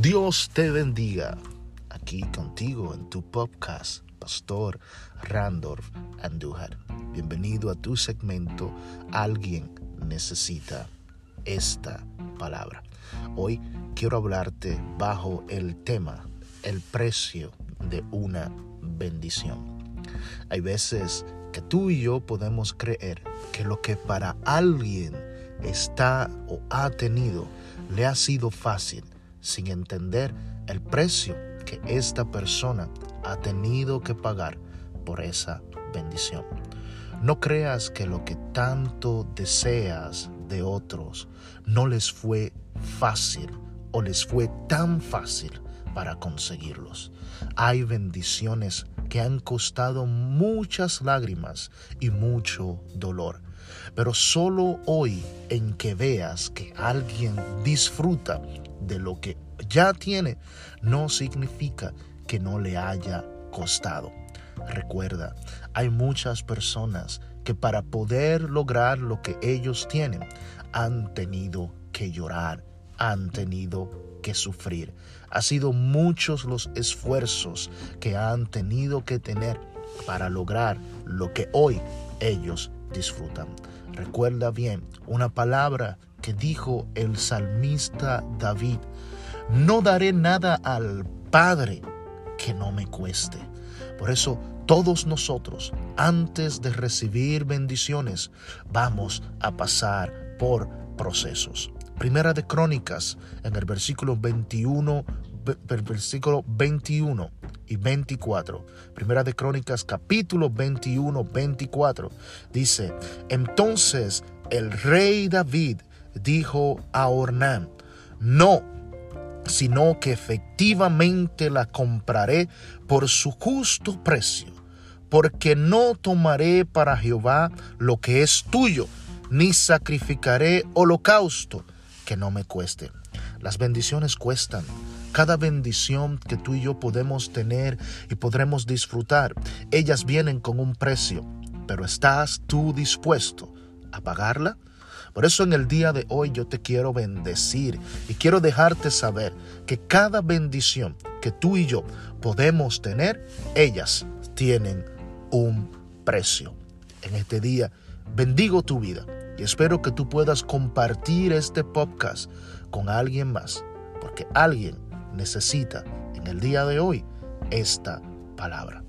Dios te bendiga. Aquí contigo en tu podcast, Pastor Randolph Andújar. Bienvenido a tu segmento Alguien necesita esta palabra. Hoy quiero hablarte bajo el tema el precio de una bendición. Hay veces que tú y yo podemos creer que lo que para alguien está o ha tenido le ha sido fácil sin entender el precio que esta persona ha tenido que pagar por esa bendición. No creas que lo que tanto deseas de otros no les fue fácil o les fue tan fácil para conseguirlos. Hay bendiciones que han costado muchas lágrimas y mucho dolor. Pero solo hoy en que veas que alguien disfruta de lo que ya tiene, no significa que no le haya costado. Recuerda, hay muchas personas que para poder lograr lo que ellos tienen han tenido que llorar, han tenido que sufrir. Ha sido muchos los esfuerzos que han tenido que tener para lograr lo que hoy ellos disfrutan. Recuerda bien una palabra que dijo el salmista David, no daré nada al Padre que no me cueste. Por eso todos nosotros, antes de recibir bendiciones, vamos a pasar por procesos. Primera de Crónicas, en el versículo 21, versículo 21 y 24. Primera de Crónicas, capítulo 21, 24. Dice, entonces el rey David dijo a Ornán, no, sino que efectivamente la compraré por su justo precio, porque no tomaré para Jehová lo que es tuyo, ni sacrificaré holocausto que no me cueste. Las bendiciones cuestan. Cada bendición que tú y yo podemos tener y podremos disfrutar, ellas vienen con un precio. Pero ¿estás tú dispuesto a pagarla? Por eso en el día de hoy yo te quiero bendecir y quiero dejarte saber que cada bendición que tú y yo podemos tener, ellas tienen un precio. En este día bendigo tu vida y espero que tú puedas compartir este podcast con alguien más, porque alguien necesita en el día de hoy esta palabra.